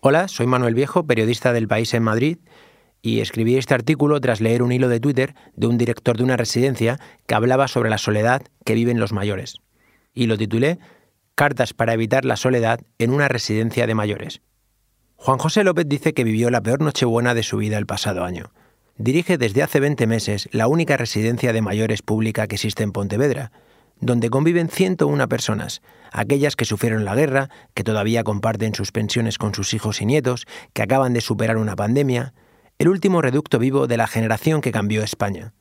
Hola, soy Manuel Viejo, periodista del País en Madrid, y escribí este artículo tras leer un hilo de Twitter de un director de una residencia que hablaba sobre la soledad que viven los mayores. Y lo titulé Cartas para evitar la soledad en una residencia de mayores. Juan José López dice que vivió la peor nochebuena de su vida el pasado año. Dirige desde hace 20 meses la única residencia de mayores pública que existe en Pontevedra, donde conviven 101 personas, aquellas que sufrieron la guerra, que todavía comparten sus pensiones con sus hijos y nietos, que acaban de superar una pandemia, el último reducto vivo de la generación que cambió España.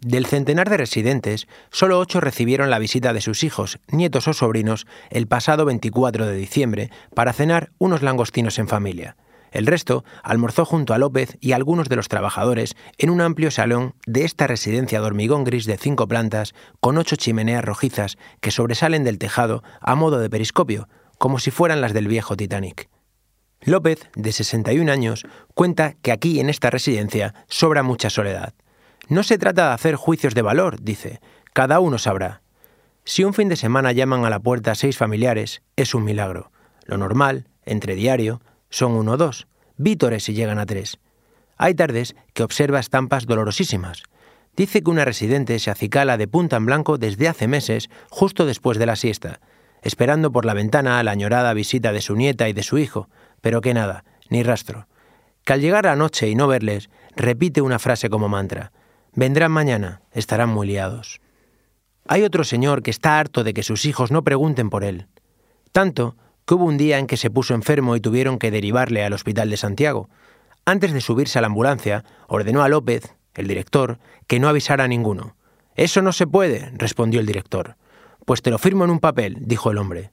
Del centenar de residentes, solo ocho recibieron la visita de sus hijos, nietos o sobrinos el pasado 24 de diciembre para cenar unos langostinos en familia. El resto almorzó junto a López y algunos de los trabajadores en un amplio salón de esta residencia de hormigón gris de cinco plantas con ocho chimeneas rojizas que sobresalen del tejado a modo de periscopio, como si fueran las del viejo Titanic. López, de 61 años, cuenta que aquí en esta residencia sobra mucha soledad. No se trata de hacer juicios de valor, dice, cada uno sabrá. Si un fin de semana llaman a la puerta seis familiares, es un milagro. Lo normal, entre diario, son uno o dos, vítores si llegan a tres. Hay tardes que observa estampas dolorosísimas. Dice que una residente se acicala de punta en blanco desde hace meses, justo después de la siesta, esperando por la ventana la añorada visita de su nieta y de su hijo, pero que nada, ni rastro. Que al llegar la noche y no verles, repite una frase como mantra. Vendrán mañana, estarán muy liados. Hay otro señor que está harto de que sus hijos no pregunten por él. Tanto que hubo un día en que se puso enfermo y tuvieron que derivarle al Hospital de Santiago. Antes de subirse a la ambulancia, ordenó a López, el director, que no avisara a ninguno. Eso no se puede, respondió el director. Pues te lo firmo en un papel, dijo el hombre.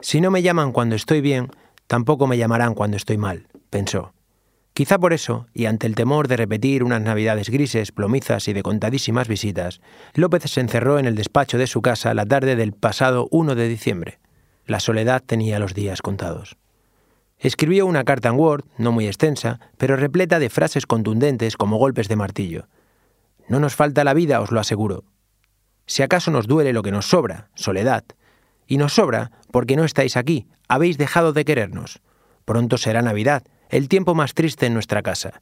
Si no me llaman cuando estoy bien, tampoco me llamarán cuando estoy mal, pensó. Quizá por eso, y ante el temor de repetir unas navidades grises, plomizas y de contadísimas visitas, López se encerró en el despacho de su casa la tarde del pasado 1 de diciembre. La soledad tenía los días contados. Escribió una carta en Word, no muy extensa, pero repleta de frases contundentes como golpes de martillo. No nos falta la vida, os lo aseguro. Si acaso nos duele lo que nos sobra, soledad. Y nos sobra porque no estáis aquí, habéis dejado de querernos. Pronto será Navidad, el tiempo más triste en nuestra casa.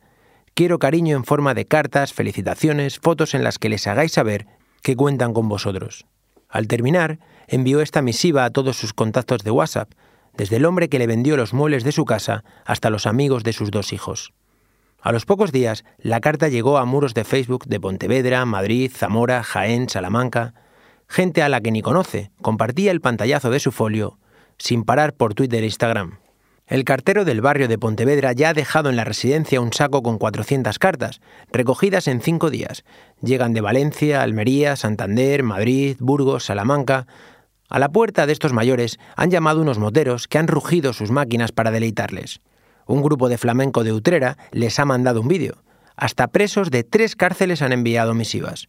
Quiero cariño en forma de cartas, felicitaciones, fotos en las que les hagáis saber que cuentan con vosotros. Al terminar, envió esta misiva a todos sus contactos de WhatsApp, desde el hombre que le vendió los muebles de su casa hasta los amigos de sus dos hijos. A los pocos días, la carta llegó a muros de Facebook de Pontevedra, Madrid, Zamora, Jaén, Salamanca. Gente a la que ni conoce compartía el pantallazo de su folio sin parar por Twitter e Instagram. El cartero del barrio de Pontevedra ya ha dejado en la residencia un saco con 400 cartas, recogidas en cinco días. Llegan de Valencia, Almería, Santander, Madrid, Burgos, Salamanca. A la puerta de estos mayores han llamado unos moteros que han rugido sus máquinas para deleitarles. Un grupo de flamenco de Utrera les ha mandado un vídeo. Hasta presos de tres cárceles han enviado misivas.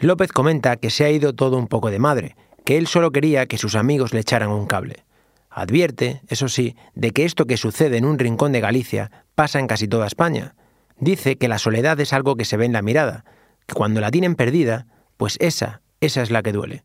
López comenta que se ha ido todo un poco de madre, que él solo quería que sus amigos le echaran un cable. Advierte, eso sí, de que esto que sucede en un rincón de Galicia pasa en casi toda España. Dice que la soledad es algo que se ve en la mirada, que cuando la tienen perdida, pues esa, esa es la que duele.